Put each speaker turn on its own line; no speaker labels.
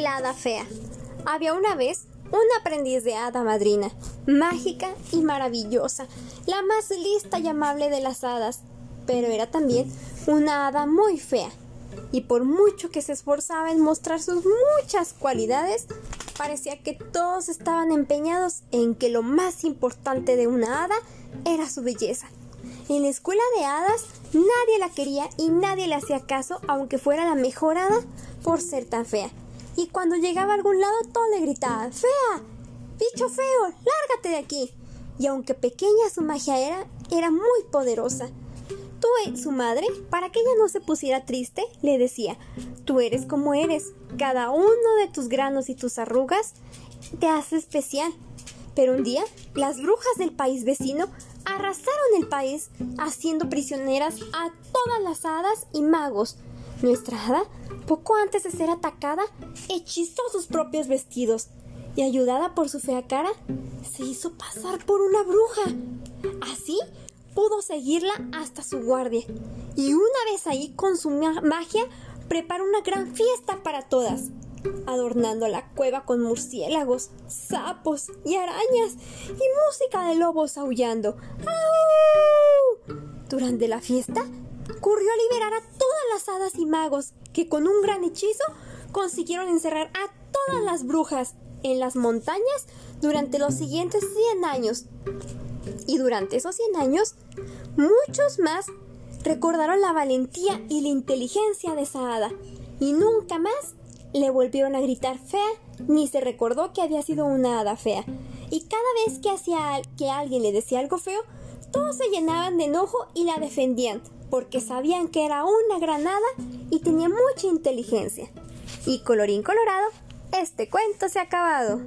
La hada fea. Había una vez una aprendiz de hada madrina, mágica y maravillosa, la más lista y amable de las hadas, pero era también una hada muy fea. Y por mucho que se esforzaba en mostrar sus muchas cualidades, parecía que todos estaban empeñados en que lo más importante de una hada era su belleza. En la escuela de hadas nadie la quería y nadie le hacía caso, aunque fuera la mejor hada, por ser tan fea. Y cuando llegaba a algún lado, todos le gritaban, ¡Fea! ¡Bicho feo! ¡Lárgate de aquí! Y aunque pequeña su magia era, era muy poderosa. Tú, eh, su madre, para que ella no se pusiera triste, le decía, tú eres como eres, cada uno de tus granos y tus arrugas te hace especial. Pero un día, las brujas del país vecino arrasaron el país, haciendo prisioneras a todas las hadas y magos. Nuestra hada, poco antes de ser atacada, hechizó sus propios vestidos y, ayudada por su fea cara, se hizo pasar por una bruja. Así pudo seguirla hasta su guardia y una vez ahí con su magia preparó una gran fiesta para todas, adornando la cueva con murciélagos, sapos y arañas y música de lobos aullando. Durante la fiesta, ocurrió liberar a las hadas y magos que con un gran hechizo consiguieron encerrar a todas las brujas en las montañas durante los siguientes 100 años. Y durante esos 100 años, muchos más recordaron la valentía y la inteligencia de esa hada y nunca más le volvieron a gritar fea ni se recordó que había sido una hada fea. Y cada vez que hacía que alguien le decía algo feo, todos se llenaban de enojo y la defendían, porque sabían que era una granada y tenía mucha inteligencia. Y colorín colorado, este cuento se ha acabado.